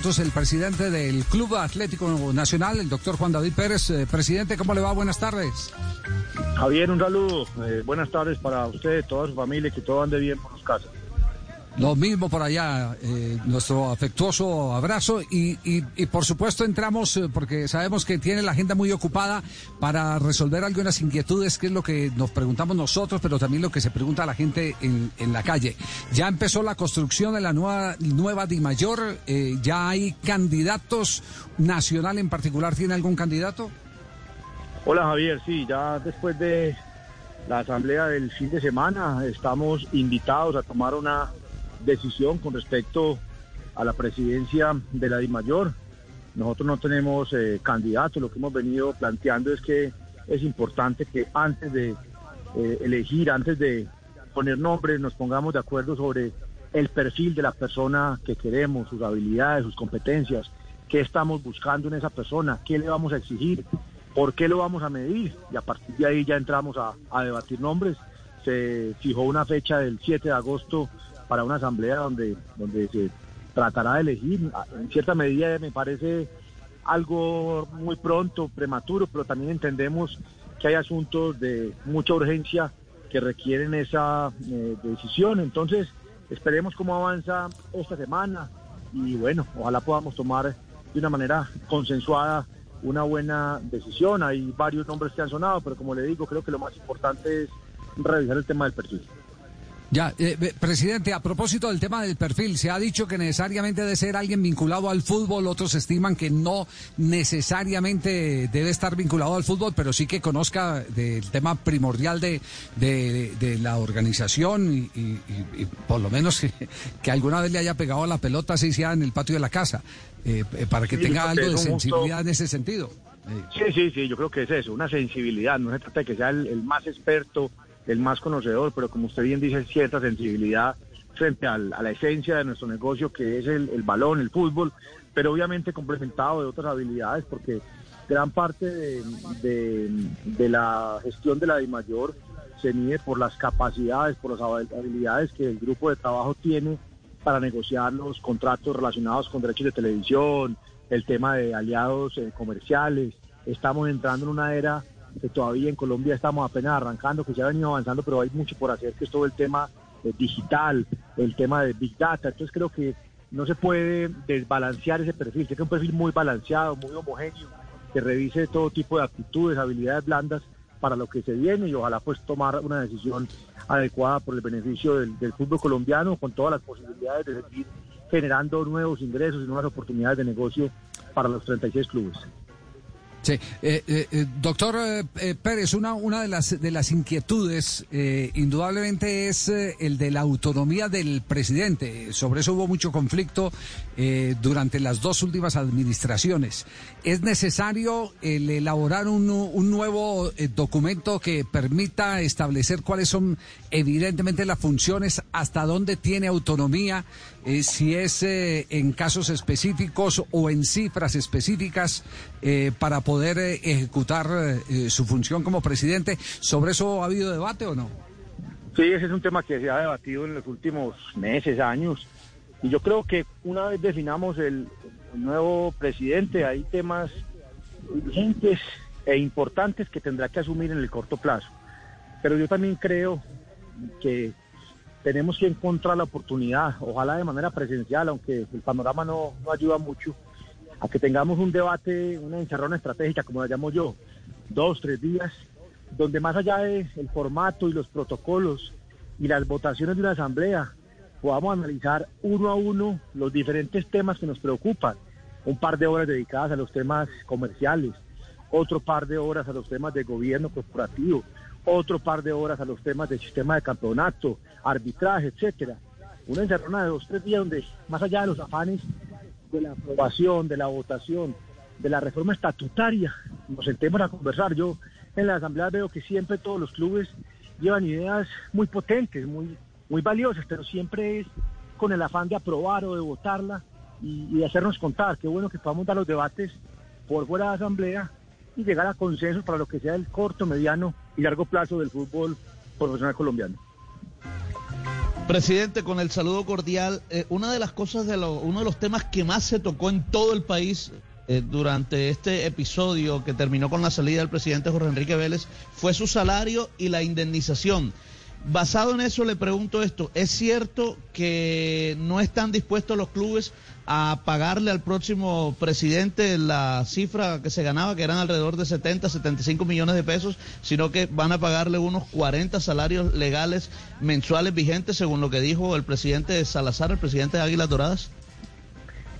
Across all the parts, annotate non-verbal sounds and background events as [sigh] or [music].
Entonces, el presidente del Club Atlético Nacional, el doctor Juan David Pérez. Eh, presidente, ¿cómo le va? Buenas tardes. Javier, un saludo. Eh, buenas tardes para usted, toda su familia, que todo ande bien por los casos. Lo mismo por allá, eh, nuestro afectuoso abrazo y, y, y por supuesto entramos eh, porque sabemos que tiene la agenda muy ocupada para resolver algunas inquietudes, que es lo que nos preguntamos nosotros, pero también lo que se pregunta a la gente en, en la calle. Ya empezó la construcción de la nueva, nueva DIMAYOR, eh, ya hay candidatos, Nacional en particular, ¿tiene algún candidato? Hola Javier, sí, ya después de la asamblea del fin de semana estamos invitados a tomar una decisión con respecto a la presidencia de la DIMAYOR. Nosotros no tenemos eh, candidatos, lo que hemos venido planteando es que es importante que antes de eh, elegir, antes de poner nombres, nos pongamos de acuerdo sobre el perfil de la persona que queremos, sus habilidades, sus competencias, qué estamos buscando en esa persona, qué le vamos a exigir, por qué lo vamos a medir y a partir de ahí ya entramos a, a debatir nombres. Se fijó una fecha del 7 de agosto para una asamblea donde, donde se tratará de elegir. En cierta medida me parece algo muy pronto, prematuro, pero también entendemos que hay asuntos de mucha urgencia que requieren esa eh, decisión. Entonces, esperemos cómo avanza esta semana y bueno, ojalá podamos tomar de una manera consensuada una buena decisión. Hay varios nombres que han sonado, pero como le digo, creo que lo más importante es revisar el tema del perfil. Ya, eh, presidente, a propósito del tema del perfil, se ha dicho que necesariamente debe ser alguien vinculado al fútbol, otros estiman que no necesariamente debe estar vinculado al fútbol, pero sí que conozca del tema primordial de, de, de la organización y, y, y, por lo menos que, [laughs] que, alguna vez le haya pegado la pelota así sea en el patio de la casa, eh, para que sí, tenga algo de sensibilidad en ese sentido. Sí, sí, sí, yo creo que es eso, una sensibilidad, no se trata de que sea el, el más experto el más conocedor, pero como usted bien dice, cierta sensibilidad frente a la esencia de nuestro negocio, que es el, balón, el fútbol, pero obviamente complementado de otras habilidades, porque gran parte de la gestión de la DIMAYOR se mide por las capacidades, por las habilidades que el grupo de trabajo tiene para negociar los contratos relacionados con derechos de televisión, el tema de aliados eh, comerciales. Estamos entrando en una era que todavía en Colombia estamos apenas arrancando, que ya ha venido avanzando, pero hay mucho por hacer, que es todo el tema eh, digital, el tema de Big Data. Entonces creo que no se puede desbalancear ese perfil, que es un perfil muy balanceado, muy homogéneo, que revise todo tipo de aptitudes, habilidades blandas para lo que se viene y ojalá pues tomar una decisión adecuada por el beneficio del fútbol colombiano con todas las posibilidades de seguir generando nuevos ingresos y nuevas oportunidades de negocio para los 36 clubes. Sí, eh, eh, doctor eh, Pérez, una, una de las de las inquietudes indudablemente es el de la autonomía del presidente. Sobre eso hubo mucho conflicto durante las dos últimas administraciones. ¿Es necesario el elaborar un, un nuevo documento que permita establecer cuáles son evidentemente las funciones, hasta dónde tiene autonomía, si es en casos específicos o en cifras específicas para poder eh, ejecutar eh, su función como presidente. ¿Sobre eso ha habido debate o no? Sí, ese es un tema que se ha debatido en los últimos meses, años. Y yo creo que una vez definamos el nuevo presidente, hay temas urgentes e importantes que tendrá que asumir en el corto plazo. Pero yo también creo que tenemos que encontrar la oportunidad, ojalá de manera presencial, aunque el panorama no, no ayuda mucho, a que tengamos un debate, una encerrona estratégica, como la llamo yo, dos, tres días, donde más allá del formato y los protocolos y las votaciones de una asamblea, podamos analizar uno a uno los diferentes temas que nos preocupan. Un par de horas dedicadas a los temas comerciales, otro par de horas a los temas de gobierno corporativo, otro par de horas a los temas del sistema de campeonato, arbitraje, etcétera. Una encerrona de dos, tres días donde, más allá de los afanes de la aprobación, de la votación, de la reforma estatutaria, nos sentemos a conversar. Yo en la asamblea veo que siempre todos los clubes llevan ideas muy potentes, muy, muy valiosas, pero siempre es con el afán de aprobar o de votarla y, de hacernos contar. Qué bueno que podamos dar los debates por fuera de la asamblea y llegar a consensos para lo que sea el corto, mediano y largo plazo del fútbol profesional colombiano. Presidente, con el saludo cordial, eh, una de las cosas de lo, uno de los temas que más se tocó en todo el país eh, durante este episodio que terminó con la salida del presidente Jorge Enrique Vélez fue su salario y la indemnización. Basado en eso le pregunto esto, ¿es cierto que no están dispuestos los clubes a pagarle al próximo presidente la cifra que se ganaba, que eran alrededor de 70, 75 millones de pesos, sino que van a pagarle unos 40 salarios legales mensuales vigentes, según lo que dijo el presidente Salazar, el presidente de Águilas Doradas?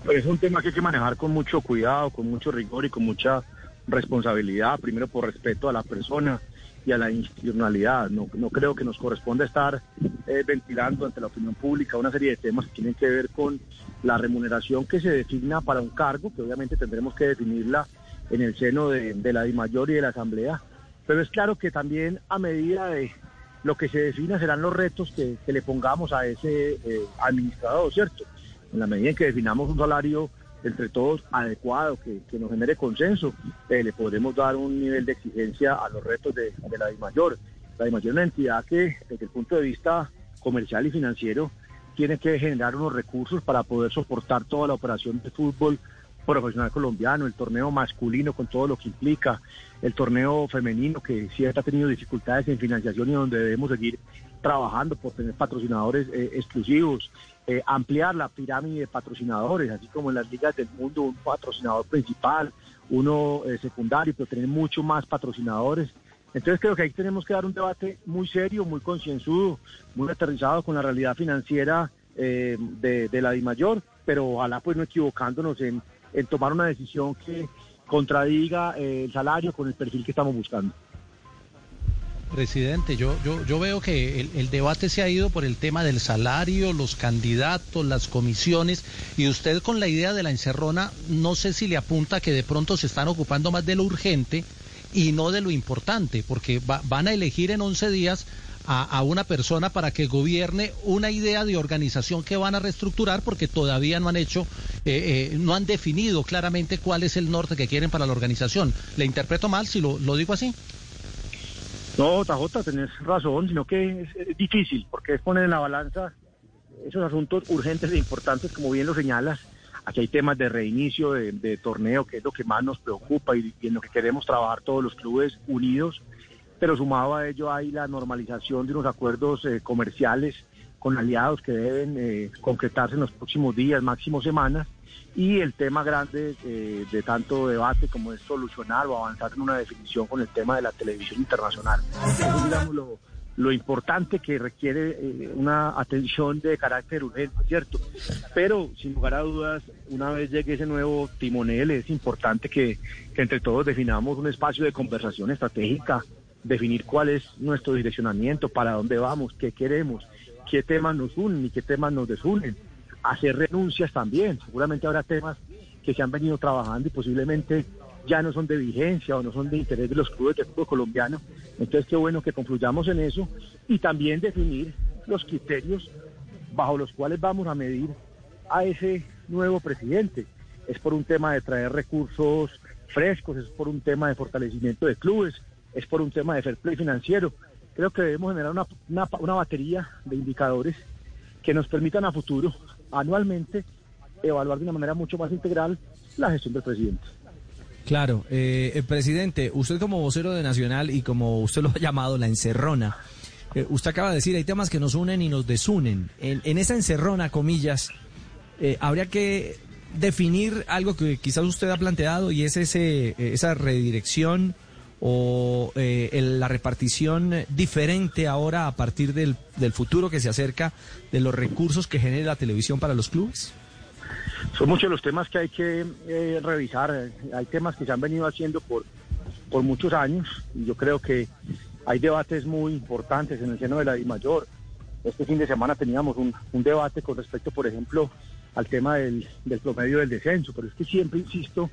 Pues es un tema que hay que manejar con mucho cuidado, con mucho rigor y con mucha responsabilidad, primero por respeto a la persona y a la institucionalidad. No, no creo que nos corresponda estar eh, ventilando ante la opinión pública una serie de temas que tienen que ver con la remuneración que se designa para un cargo, que obviamente tendremos que definirla en el seno de, la DIMAYOR y de la Asamblea. Pero es claro que también a medida de lo que se defina serán los retos que, le pongamos a ese eh, administrador, ¿cierto? En la medida en que definamos un salario entre todos adecuado, que, nos genere consenso, eh, le podremos dar un nivel de exigencia a los retos de, la DIMAYOR. La DIMAYOR es una entidad que desde el punto de vista comercial y financiero tiene que generar unos recursos para poder soportar toda la operación de fútbol profesional colombiano, el torneo masculino con todo lo que implica, el torneo femenino que siempre ha tenido dificultades en financiación y donde debemos seguir trabajando por tener patrocinadores eh, exclusivos, eh, ampliar la pirámide de patrocinadores, así como en las ligas del mundo un patrocinador principal, uno eh, secundario, pero tener mucho más patrocinadores. Entonces creo que ahí tenemos que dar un debate muy serio, muy concienzudo, muy aterrizado con la realidad financiera de, de, la DIMAYOR, pero ojalá pues no equivocándonos en, en tomar una decisión que contradiga el salario con el perfil que estamos buscando. Presidente, yo, yo, yo veo que el, debate se ha ido por el tema del salario, los candidatos, las comisiones, y usted con la idea de la encerrona, no sé si le apunta que de pronto se están ocupando más de lo urgente y no de lo importante, porque van a elegir en 11 días a, una persona para que gobierne una idea de organización que van a reestructurar, porque todavía no han hecho, eh, eh, no han definido claramente cuál es el norte que quieren para la organización. ¿Le interpreto mal si lo, lo digo así? No, Tajota, tenés razón, sino que es, difícil, porque es poner en la balanza esos asuntos urgentes e importantes, como bien lo señalas. Aquí hay temas de reinicio de, torneo, que es lo que más nos preocupa y, en lo que queremos trabajar todos los clubes unidos, pero sumado a ello hay la normalización de unos acuerdos eh, comerciales con aliados que deben eh, concretarse en los próximos días, máximo semanas, y el tema grande eh, de tanto debate como es solucionar o avanzar en una definición con el tema de la televisión internacional. Eso digamos lo, lo importante que requiere eh, una atención de carácter urgente, ¿cierto? Pero sin lugar a dudas, una vez llegue ese nuevo timonel, es importante que, que entre todos definamos un espacio de conversación estratégica, definir cuál es nuestro direccionamiento, para dónde vamos, qué queremos, qué temas nos unen y qué temas nos desunen hacer renuncias también. Seguramente habrá temas que se han venido trabajando y posiblemente ya no son de vigencia o no son de interés de los clubes de fútbol colombiano. Entonces, qué bueno que concluyamos en eso y también definir los criterios bajo los cuales vamos a medir a ese nuevo presidente. Es por un tema de traer recursos frescos, es por un tema de fortalecimiento de clubes, es por un tema de fair play financiero. Creo que debemos generar una, una, una batería de indicadores que nos permitan a futuro anualmente evaluar de una manera mucho más integral la gestión del presidente. Claro, eh, eh, presidente, usted como vocero de Nacional y como usted lo ha llamado la encerrona, eh, usted acaba de decir, hay temas que nos unen y nos desunen. En, esa encerrona, comillas, habría que definir algo que quizás usted ha planteado y es ese, esa redirección o eh, la repartición diferente ahora a partir del, del, futuro que se acerca de los recursos que genera la televisión para los clubes? Son muchos los temas que hay que eh, revisar. Hay temas que se han venido haciendo por, por muchos años y yo creo que hay debates muy importantes en el seno de la mayor Este fin de semana teníamos un, un debate con respecto, por ejemplo, al tema del, del promedio del descenso, pero es que siempre, insisto,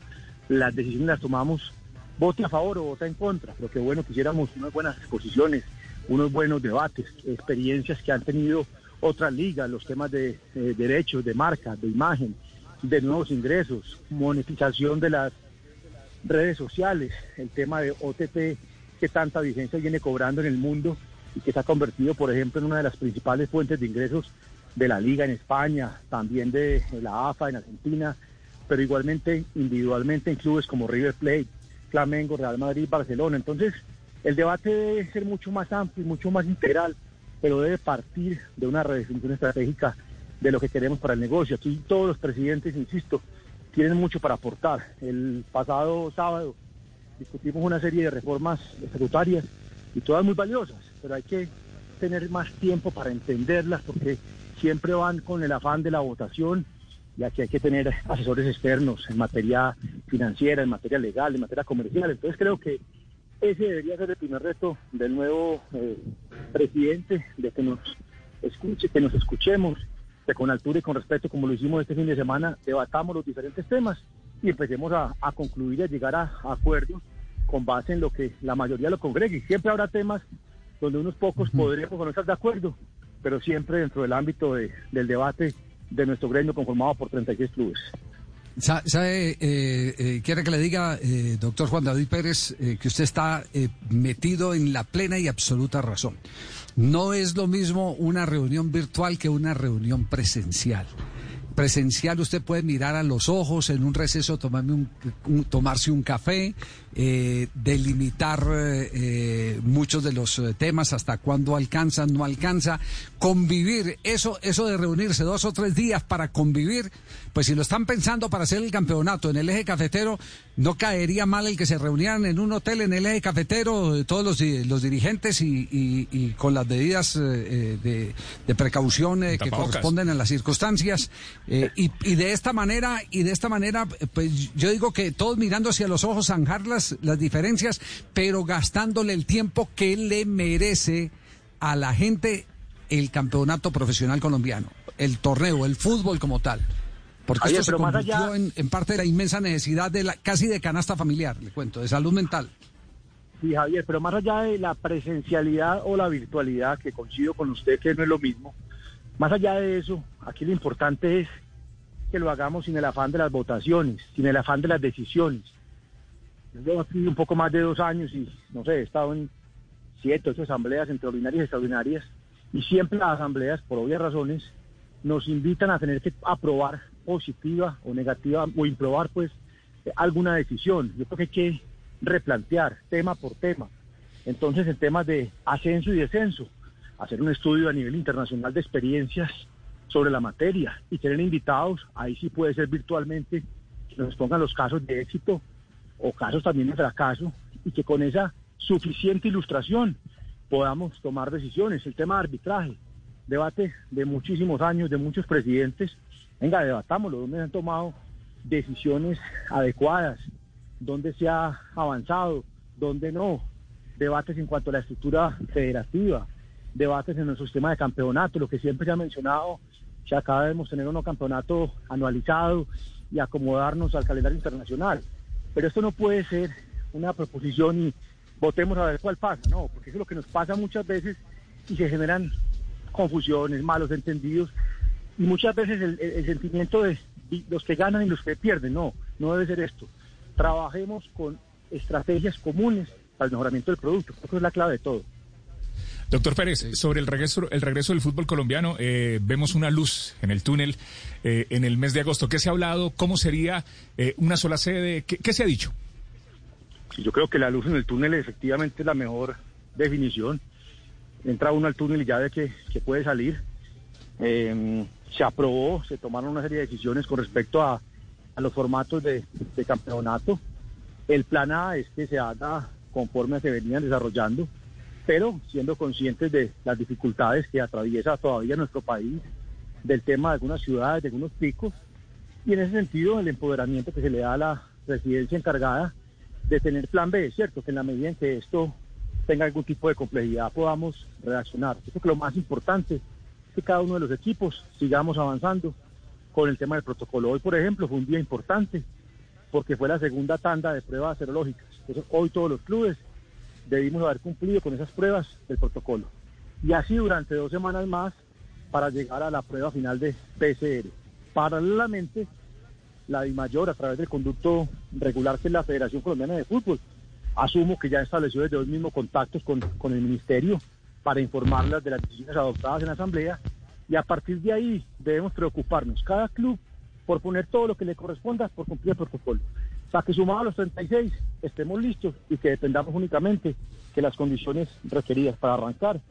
las decisiones las tomamos vote a favor o vote en contra, pero que bueno, quisiéramos unas buenas exposiciones, unos buenos debates, experiencias que han tenido otras ligas, los temas de eh, derechos, de marca, de imagen, de nuevos ingresos, monetización de las redes sociales, el tema de OTT que tanta vigencia viene cobrando en el mundo y que se ha convertido, por ejemplo, en una de las principales fuentes de ingresos de la liga en España, también de la AFA en Argentina, pero igualmente individualmente en clubes como River Plate, Flamengo, Real Madrid, Barcelona. Entonces, el debate debe ser mucho más amplio y mucho más integral, pero debe partir de una redefinición estratégica de lo que queremos para el negocio. Aquí todos los presidentes, insisto, tienen mucho para aportar. El pasado sábado discutimos una serie de reformas estatutarias y todas muy valiosas, pero hay que tener más tiempo para entenderlas porque siempre van con el afán de la votación y aquí hay que tener asesores externos en materia financiera, en materia legal, en materia comercial. Entonces creo que ese debería ser el primer reto del nuevo eh, presidente, de que nos escuche, que nos escuchemos, que con altura y con respeto, como lo hicimos este fin de semana, debatamos los diferentes temas y empecemos a, concluir y a llegar a, acuerdos con base en lo que la mayoría lo congregue. Siempre habrá temas donde unos pocos podremos no estar de acuerdo, pero siempre dentro del ámbito del debate de nuestro gremio conformado por 36 clubes. ¿Sabe, eh, eh, quiere que le diga, eh, doctor Juan David Pérez, que usted está metido en la plena y absoluta razón? No es lo mismo una reunión virtual que una reunión presencial presencial usted puede mirar a los ojos en un receso, tomarme un, tomarse un café, eh, delimitar eh, eh, muchos de los temas, hasta cuándo alcanza, no alcanza, convivir, eso, eso de reunirse dos o tres días para convivir, pues si lo están pensando para hacer el campeonato en el eje cafetero, no caería mal el que se reunieran en un hotel en el eje cafetero todos los, los dirigentes y, con las medidas de, de, precaución que corresponden a las circunstancias eh, y, de esta manera, y de esta manera, pues yo digo que todos mirando hacia los ojos, zanjar las, las diferencias, pero gastándole el tiempo que le merece a la gente el campeonato profesional colombiano, el torneo, el fútbol como tal. Porque esto se convirtió en, en, parte de la inmensa necesidad de la, casi de canasta familiar, le cuento, de salud mental. Sí, Javier, pero más allá de la presencialidad o la virtualidad, que coincido con usted que no es lo mismo, más allá de eso, aquí lo importante es que lo hagamos sin el afán de las votaciones, sin el afán de las decisiones. Yo aquí un poco más de dos años y, no sé, he estado en siete, ocho asambleas entre ordinarias y extraordinarias, y siempre las asambleas, por obvias razones, nos invitan a tener que aprobar positiva o negativa, o improbar, pues, alguna decisión. Yo creo que hay que replantear tema por tema. Entonces, en temas de ascenso y descenso, hacer un estudio a nivel internacional de experiencias sobre la materia y tener invitados, ahí sí puede ser virtualmente, que nos pongan los casos de éxito o casos también de fracaso y que con esa suficiente ilustración podamos tomar decisiones. El tema de arbitraje, debate de muchísimos años, de muchos presidentes, venga, debatámoslo, donde se han tomado decisiones adecuadas, dónde se ha avanzado, dónde no, debates en cuanto a la estructura federativa, debates en nuestro sistema de campeonato, lo que siempre se ha mencionado, que acá debemos tener un campeonato anualizado y acomodarnos al calendario internacional. Pero esto no puede ser una proposición y votemos a ver cuál pasa, no, porque eso es lo que nos pasa muchas veces y se generan confusiones, malos entendidos y muchas veces el, sentimiento de los que ganan y los que pierden, no, no debe ser esto. Trabajemos con estrategias comunes para el mejoramiento del producto, eso es la clave de todo. Doctor Pérez, sobre el regreso, el regreso del fútbol colombiano, eh, vemos una luz en el túnel eh, en el mes de agosto. ¿Qué se ha hablado? ¿Cómo sería eh, una sola sede? ¿Qué, se ha dicho? Yo creo que la luz en el túnel efectivamente es la mejor definición. Entra uno al túnel y ya ve que, puede salir. Em, se aprobó, se tomaron una serie de decisiones con respecto a, los formatos de, de campeonato. El plan A es que se haga conforme se venían desarrollando pero siendo conscientes de las dificultades que atraviesa todavía nuestro país, del tema de algunas ciudades, de algunos picos, y en ese sentido el empoderamiento que se le da a la presidencia encargada de tener plan B, ¿cierto? Que en la medida en que esto tenga algún tipo de complejidad podamos reaccionar. Yo creo que lo más importante es que cada uno de los equipos sigamos avanzando con el tema del protocolo. Hoy, por ejemplo, fue un día importante porque fue la segunda tanda de pruebas serológicas. Entonces, hoy todos los clubes debimos haber cumplido con esas pruebas del protocolo. Y así durante dos semanas más para llegar a la prueba final de PCR. Paralelamente, la DIMAYOR, a través del conducto regular que es la Federación Colombiana de Fútbol, asumo que ya estableció desde hoy mismos contactos con, con el Ministerio para informarlas de las decisiones adoptadas en la Asamblea y a partir de ahí debemos preocuparnos, cada club, por poner todo lo que le corresponda por cumplir el protocolo. Sea, que sumado a los 36 estemos listos y que dependamos únicamente que las condiciones requeridas para arrancar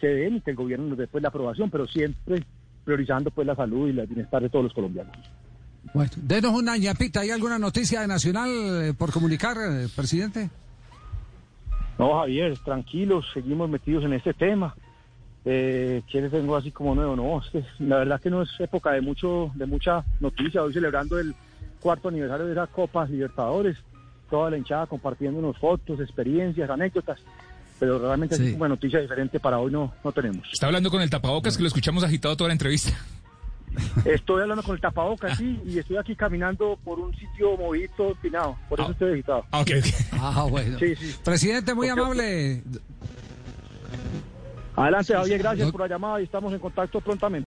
se den y que el gobierno nos dé pues, la aprobación, pero siempre priorizando pues la salud y el bienestar de todos los colombianos. Bueno, denos una ñapita. ¿Hay alguna noticia de Nacional eh, por comunicar, eh, presidente? No, Javier, tranquilos, seguimos metidos en este tema. Eh, ¿Quieres tengo así como nuevo? No, la verdad que no es época de mucho de mucha noticia. Hoy celebrando el cuarto aniversario de esa Copa Libertadores, toda la hinchada compartiendo unos fotos, experiencias, anécdotas. Pero realmente Sí. así como noticia diferente para hoy no, no tenemos. Está hablando con el tapabocas que lo escuchamos agitado toda la entrevista. Estoy hablando con el tapabocas, sí, y estoy aquí caminando por un sitio movido, empinado. Por eso Ah. estoy agitado. Ah, ok, ok. Ah, bueno. Sí, sí. Presidente, muy amable. Adelante, Javier, gracias por la llamada y estamos en contacto prontamente.